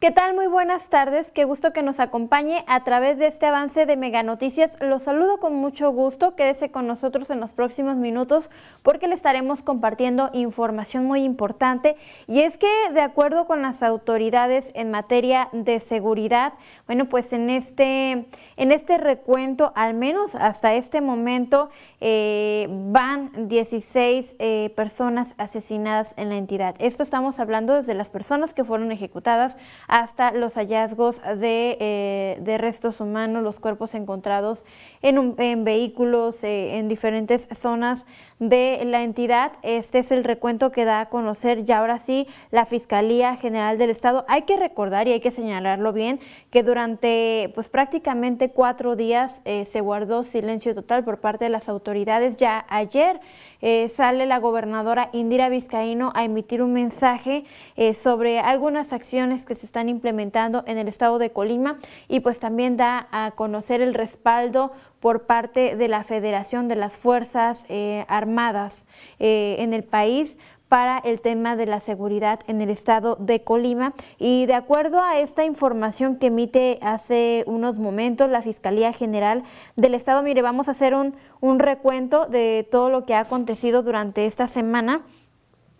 ¿Qué tal? Muy buenas tardes. Qué gusto que nos acompañe a través de este avance de Mega Noticias. Los saludo con mucho gusto. Quédese con nosotros en los próximos minutos porque le estaremos compartiendo información muy importante. Y es que de acuerdo con las autoridades en materia de seguridad, bueno, pues en este, en este recuento, al menos hasta este momento, eh, van 16 eh, personas asesinadas en la entidad. Esto estamos hablando desde las personas que fueron ejecutadas hasta los hallazgos de, eh, restos humanos, los cuerpos encontrados en, en vehículos, en diferentes zonas de la entidad. Este es el recuento que da a conocer ya ahora sí la Fiscalía General del Estado. Hay que recordar y hay que señalarlo bien que durante pues prácticamente cuatro días se guardó silencio total por parte de las autoridades. Ya ayer eh, sale la gobernadora Indira Vizcaíno a emitir un mensaje eh, sobre algunas acciones que se están implementando en el estado de Colima y pues también da a conocer el respaldo por parte de la Federación de las Fuerzas eh, Armadas en el país para el tema de la seguridad en el estado de Colima. Y de acuerdo a esta información que emite hace unos momentos la Fiscalía General del Estado, mire, vamos a hacer un, recuento de todo lo que ha acontecido durante esta semana.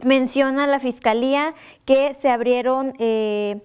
Menciona la Fiscalía que se abrieron... Eh,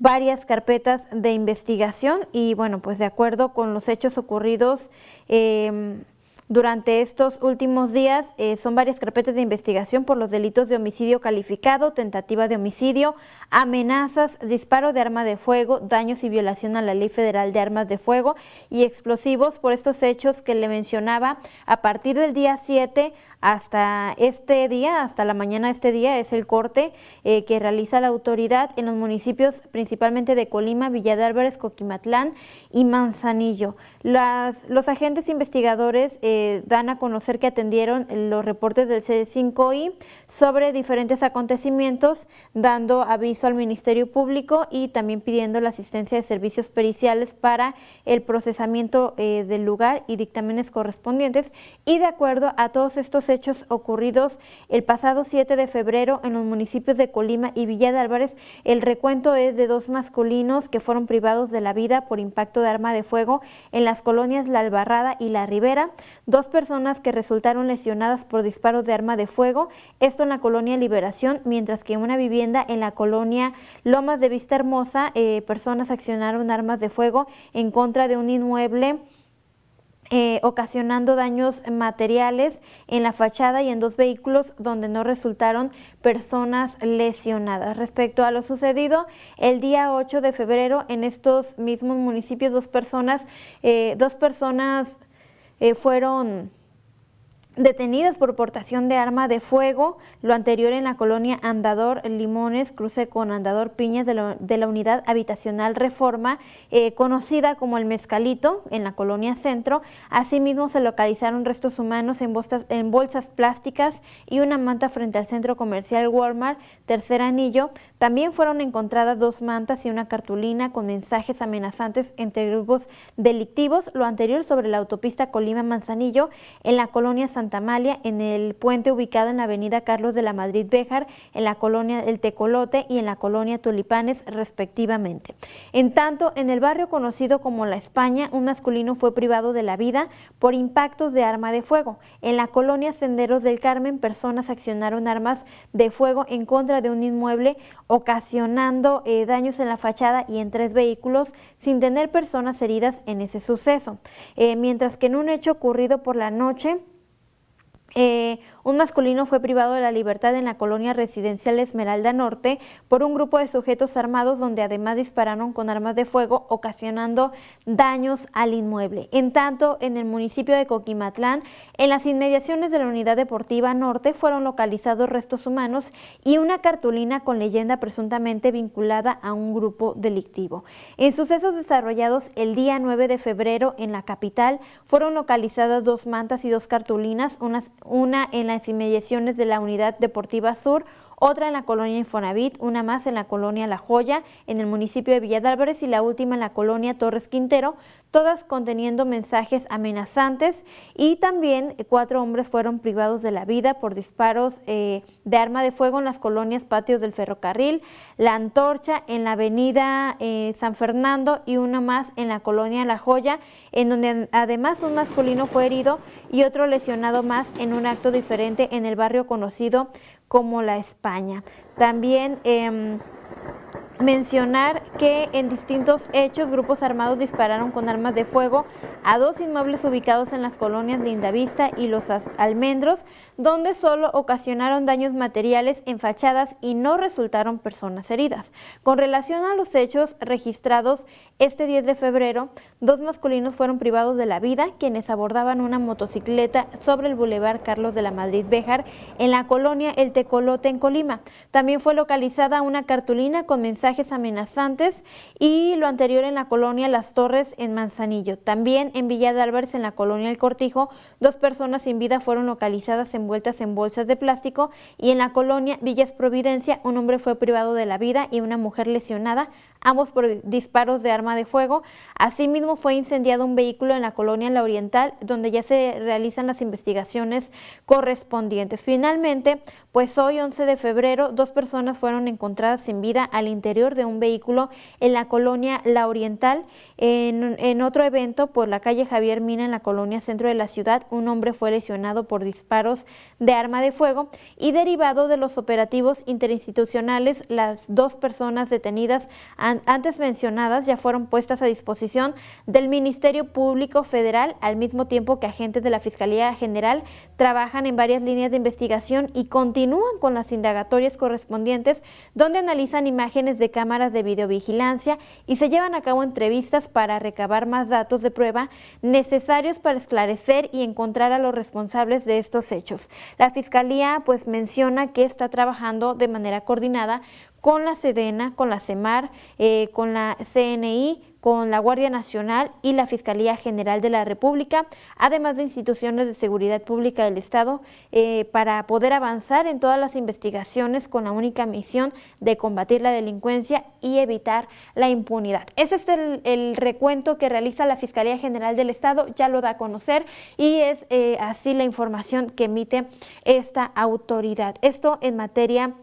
varias carpetas de investigación y bueno, pues de acuerdo con los hechos ocurridos eh, durante estos últimos días eh, son varias carpetas de investigación por los delitos de homicidio calificado, tentativa de homicidio, amenazas, disparo de arma de fuego, daños y violación a la Ley Federal de Armas de Fuego y explosivos por estos hechos que le mencionaba a partir del día 7 hasta este día, hasta la mañana de este día, es el corte eh, que realiza la autoridad en los municipios principalmente de Colima, Villa de Álvarez, Coquimatlán y Manzanillo. Las, los agentes investigadores eh, dan a conocer que atendieron los reportes del C5I sobre diferentes acontecimientos, dando aviso al Ministerio Público y también pidiendo la asistencia de servicios periciales para el procesamiento eh, del lugar y dictámenes correspondientes. Y de acuerdo a todos estos hechos ocurridos el pasado 7 de febrero en los municipios de Colima y Villa de Álvarez. El recuento es de dos masculinos que fueron privados de la vida por impacto de arma de fuego en las colonias La Albarrada y La Ribera, dos personas que resultaron lesionadas por disparos de arma de fuego, esto en la colonia Liberación, mientras que en una vivienda en la colonia Lomas de Vista Hermosa, eh, personas accionaron armas de fuego en contra de un inmueble eh, ocasionando daños materiales en la fachada y en dos vehículos donde no resultaron personas lesionadas. Respecto a lo sucedido el día 8 de febrero en estos mismos municipios, dos personas, eh, dos personas eh, fueron detenidas por portación de arma de fuego, lo anterior en la colonia Andador Limones, cruce con Andador Piñas de la, unidad habitacional Reforma, eh, conocida como el Mezcalito, en la colonia Centro. Asimismo se localizaron restos humanos en bolsas, en bolsas plásticas y una manta frente al centro comercial Walmart, tercer anillo. También fueron encontradas dos mantas y una cartulina con mensajes amenazantes entre grupos delictivos, lo anterior sobre la autopista Colima-Manzanillo, en la colonia Santa En el puente ubicado en la avenida Carlos de la Madrid Béjar, en la colonia El Tecolote y en la colonia Tulipanes, respectivamente. En tanto, en el barrio conocido como La España, un masculino fue privado de la vida por impactos de arma de fuego. En la colonia Senderos del Carmen, personas accionaron armas de fuego en contra de un inmueble, ocasionando eh, daños en la fachada y en tres vehículos, sin tener personas heridas en ese suceso. Eh, mientras que en un hecho ocurrido por la noche, eh, un masculino fue privado de la libertad en la colonia residencial Esmeralda Norte por un grupo de sujetos armados donde además dispararon con armas de fuego ocasionando daños al inmueble. En tanto, en el municipio de Coquimatlán, en las inmediaciones de la unidad deportiva Norte fueron localizados restos humanos y una cartulina con leyenda presuntamente vinculada a un grupo delictivo. En sucesos desarrollados el día 9 de febrero en la capital fueron localizadas dos mantas y dos cartulinas, una en la inmediaciones de la Unidad Deportiva Sur, otra en la colonia Infonavit, una más en la colonia La Joya, en el municipio de Villa y la última en la colonia Torres Quintero, todas conteniendo mensajes amenazantes. Y también cuatro hombres fueron privados de la vida por disparos eh, de arma de fuego en las colonias Patios del Ferrocarril, La Antorcha en la avenida eh, San Fernando y una más en la colonia La Joya, en donde además un masculino fue herido y otro lesionado más en un acto diferente en el barrio conocido como La España. También... Em, mencionar que en distintos hechos grupos armados dispararon con armas de fuego a dos inmuebles ubicados en las colonias Lindavista y Los Almendros, donde solo ocasionaron daños materiales en fachadas y no resultaron personas heridas. Con relación a los hechos registrados este 10 de febrero, dos masculinos fueron privados de la vida, quienes abordaban una motocicleta sobre el bulevar Carlos de la Madrid Béjar en la colonia El Tecolote en Colima. También fue localizada una cartulina con mensajes amenazantes y lo anterior en la colonia Las Torres en Manzanillo. También en Villa de Álvarez en la colonia El Cortijo, dos personas sin vida fueron localizadas envueltas en bolsas de plástico y en la colonia Villas Providencia un hombre fue privado de la vida y una mujer lesionada ambos por disparos de arma de fuego. Asimismo, fue incendiado un vehículo en la colonia La Oriental, donde ya se realizan las investigaciones correspondientes. Finalmente, pues hoy, 11 de febrero, dos personas fueron encontradas sin vida al interior de un vehículo en la colonia La Oriental. En, otro evento, por la calle Javier Mina, en la colonia centro de la ciudad, un hombre fue lesionado por disparos de arma de fuego y derivado de los operativos interinstitucionales, las dos personas detenidas antes mencionadas ya fueron puestas a disposición del Ministerio Público Federal, al mismo tiempo que agentes de la Fiscalía General trabajan en varias líneas de investigación y continúan con las indagatorias correspondientes, donde analizan imágenes de cámaras de videovigilancia y se llevan a cabo entrevistas para recabar más datos de prueba necesarios para esclarecer y encontrar a los responsables de estos hechos. La Fiscalía pues menciona que está trabajando de manera coordinada con la Sedena, con la CEMAR, eh, con la CNI, con la Guardia Nacional y la Fiscalía General de la República, además de instituciones de seguridad pública del Estado, eh, para poder avanzar en todas las investigaciones con la única misión de combatir la delincuencia y evitar la impunidad. Ese es el, recuento que realiza la Fiscalía General del Estado, ya lo da a conocer y es eh, así la información que emite esta autoridad. Esto en materia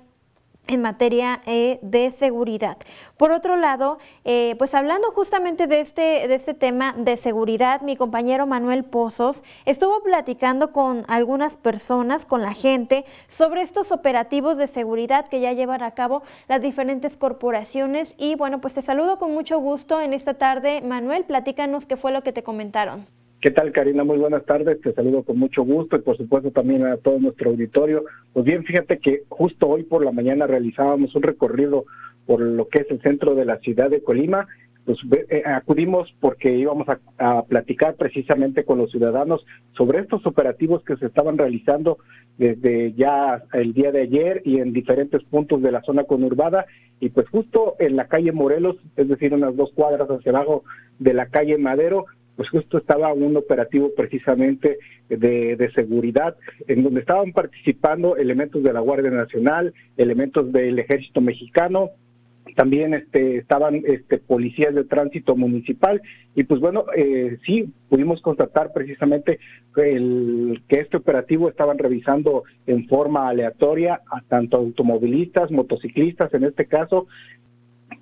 en materia eh, de seguridad. Por otro lado, eh, pues hablando justamente de este, de este tema de seguridad, mi compañero Manuel Pozos estuvo platicando con algunas personas, con la gente, sobre estos operativos de seguridad que ya llevan a cabo las diferentes corporaciones. Y bueno, pues te saludo con mucho gusto en esta tarde. Manuel, platícanos qué fue lo que te comentaron. ¿Qué tal, Karina? Muy buenas tardes. Te saludo con mucho gusto y, por supuesto, también a todo nuestro auditorio. Pues bien, fíjate que justo hoy por la mañana realizábamos un recorrido por lo que es el centro de la ciudad de Colima. Pues eh, acudimos porque íbamos a, platicar precisamente con los ciudadanos sobre estos operativos que se estaban realizando desde ya el día de ayer y en diferentes puntos de la zona conurbada y pues justo en la calle Morelos, es decir, unas dos cuadras hacia abajo de la calle Madero, pues justo estaba un operativo precisamente de, seguridad en donde estaban participando elementos de la Guardia Nacional, elementos del Ejército Mexicano, también este, estaban este, policías de tránsito municipal y pues bueno, eh, sí, pudimos constatar precisamente el, que este operativo estaban revisando en forma aleatoria a tanto automovilistas, motociclistas en este caso,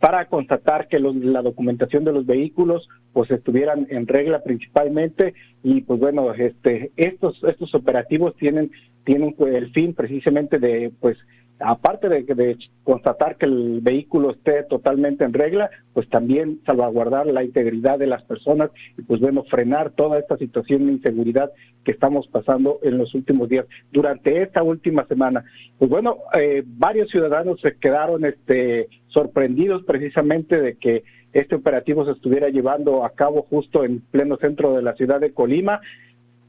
para constatar que la documentación de los vehículos pues estuvieran en regla principalmente. Y pues bueno este estos estos operativos tienen tienen pues, el fin precisamente de pues aparte de, constatar que el vehículo esté totalmente en regla, pues también salvaguardar la integridad de las personas y pues bueno, frenar toda esta situación de inseguridad que estamos pasando en los últimos días. Durante esta última semana, pues bueno, eh, varios ciudadanos se quedaron este, sorprendidos precisamente de que este operativo se estuviera llevando a cabo justo en pleno centro de la ciudad de Colima.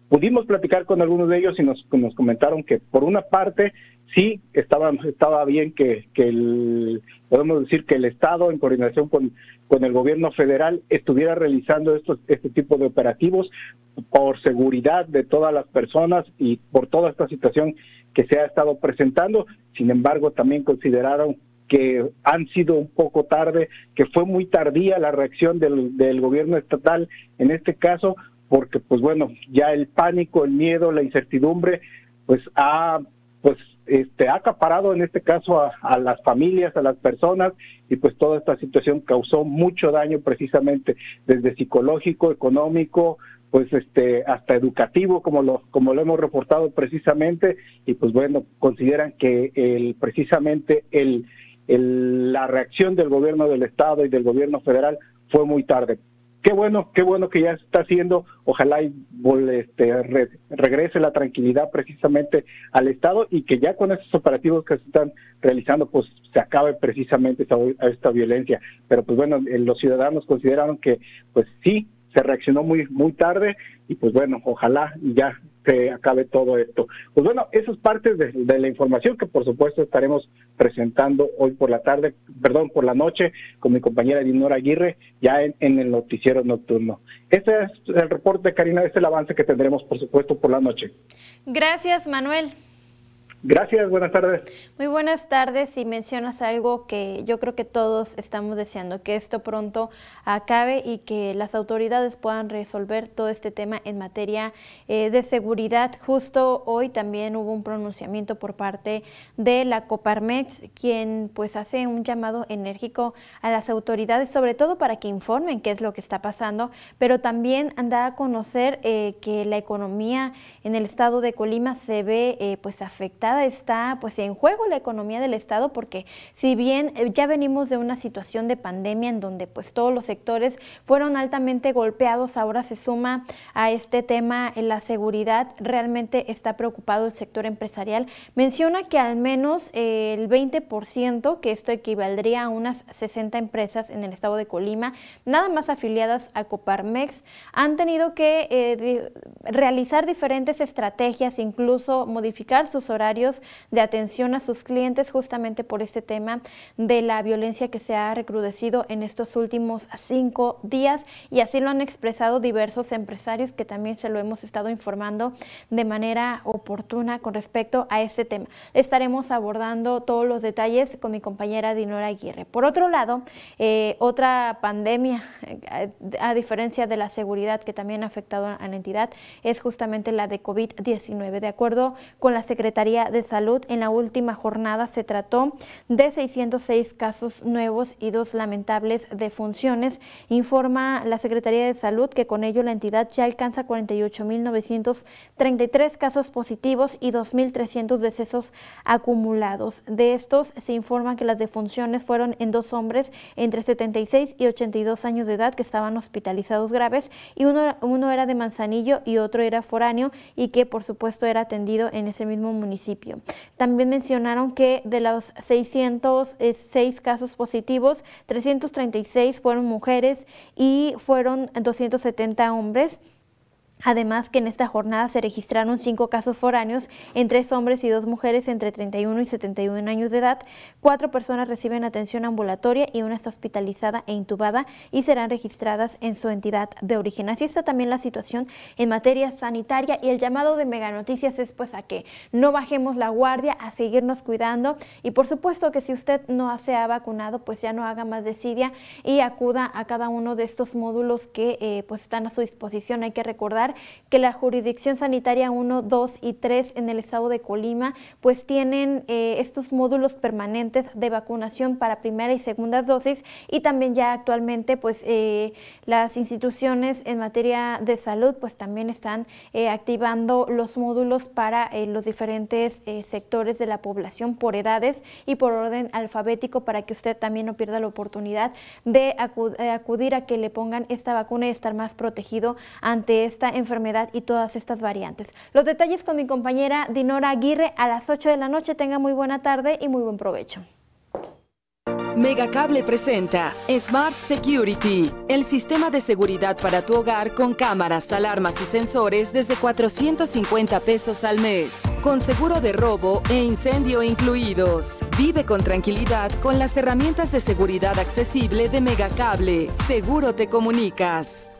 Pudimos platicar con algunos de ellos y nos, nos comentaron que por una parte sí estaba, estaba bien que, que el, podemos decir que el Estado, en coordinación con, con el gobierno federal, estuviera realizando estos, este tipo de operativos por seguridad de todas las personas y por toda esta situación que se ha estado presentando. Sin embargo, también consideraron que han sido un poco tarde, que fue muy tardía la reacción del, del gobierno estatal en este caso, porque pues bueno, ya el pánico, el miedo, la incertidumbre, pues ha pues este ha acaparado en este caso a, a, las familias, a las personas y pues toda esta situación causó mucho daño precisamente desde psicológico, económico, pues este hasta educativo como lo como lo hemos reportado precisamente y pues bueno consideran que el precisamente el, el la reacción del gobierno del estado y del gobierno federal fue muy tarde qué bueno, qué bueno que ya está haciendo. Ojalá y este, regrese la tranquilidad precisamente al Estado y que ya con estos operativos que se están realizando, pues se acabe precisamente esta, esta violencia. Pero pues bueno, eh, los ciudadanos consideraron que pues sí, se reaccionó muy muy tarde y pues bueno, ojalá ya se acabe todo esto. Pues bueno, eso es parte de, la información que por supuesto estaremos presentando hoy por la tarde, perdón, por la noche con mi compañera Dinora Aguirre ya en, en el noticiero nocturno. Este es el reporte, Karina, este es el avance que tendremos por supuesto por la noche. Gracias, Manuel. Gracias, buenas tardes. Muy buenas tardes y mencionas algo que yo creo que todos estamos deseando, que esto pronto acabe y que las autoridades puedan resolver todo este tema en materia eh, de seguridad. Justo hoy también hubo un pronunciamiento por parte de la Coparmex, quien pues hace un llamado enérgico a las autoridades, sobre todo para que informen qué es lo que está pasando, pero también anda a conocer eh, que la economía en el estado de Colima se ve eh, pues afectada está pues en juego la economía del Estado porque si bien eh, ya venimos de una situación de pandemia en donde pues todos los sectores fueron altamente golpeados, ahora se suma a este tema la seguridad, realmente está preocupado el sector empresarial. Menciona que al menos eh, el 20%, que esto equivaldría a unas 60 empresas en el estado de Colima, nada más afiliadas a Coparmex, han tenido que eh, realizar diferentes estrategias, incluso modificar sus horarios de atención a sus clientes justamente por este tema de la violencia que se ha recrudecido en estos últimos cinco días y así lo han expresado diversos empresarios que también se lo hemos estado informando de manera oportuna con respecto a este tema. Estaremos abordando todos los detalles con mi compañera Dinora Aguirre. Por otro lado, eh, otra pandemia, a, a diferencia de la seguridad que también ha afectado a la entidad, es justamente la de COVID-19. De acuerdo con la Secretaría de Salud, en la última jornada se trató de 606 casos nuevos y dos lamentables defunciones. Informa la Secretaría de Salud que con ello la entidad ya alcanza 48.933 casos positivos y 2.300 decesos acumulados. De estos se informa que las defunciones fueron en dos hombres entre 76 y 82 años de edad que estaban hospitalizados graves y uno, uno era de Manzanillo y otro era foráneo y que por supuesto era atendido en ese mismo municipio. También mencionaron que de los 606 casos positivos, 336 fueron mujeres y fueron 270 hombres. Además que en esta jornada se registraron cinco casos foráneos en tres hombres y dos mujeres entre 31 y 71 años de edad. Cuatro personas reciben atención ambulatoria y una está hospitalizada e intubada y serán registradas en su entidad de origen. Así está también la situación en materia sanitaria y el llamado de Mega Noticias es pues a que no bajemos la guardia, a seguirnos cuidando y por supuesto que si usted no se ha vacunado pues ya no haga más desidia y acuda a cada uno de estos módulos que eh, pues están a su disposición. Hay que recordar que la jurisdicción sanitaria 1, 2 y 3 en el estado de Colima pues tienen eh, estos módulos permanentes de vacunación para primera y segunda dosis y también ya actualmente pues eh, las instituciones en materia de salud pues también están eh, activando los módulos para los diferentes sectores de la población por edades y por orden alfabético para que usted también no pierda la oportunidad de acud acudir a que le pongan esta vacuna y estar más protegido ante esta enfermedad y todas estas variantes. Los detalles con mi compañera Dinora Aguirre a las 8 de la noche. Tenga muy buena tarde y muy buen provecho. Megacable presenta Smart Security, el sistema de seguridad para tu hogar con cámaras, alarmas y sensores desde 450 pesos al mes, con seguro de robo e incendio incluidos. Vive con tranquilidad con las herramientas de seguridad accesible de Megacable. Seguro te comunicas.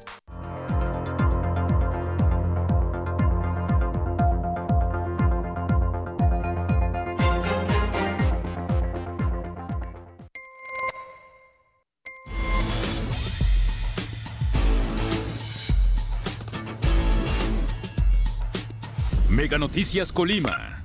Noticias Colima.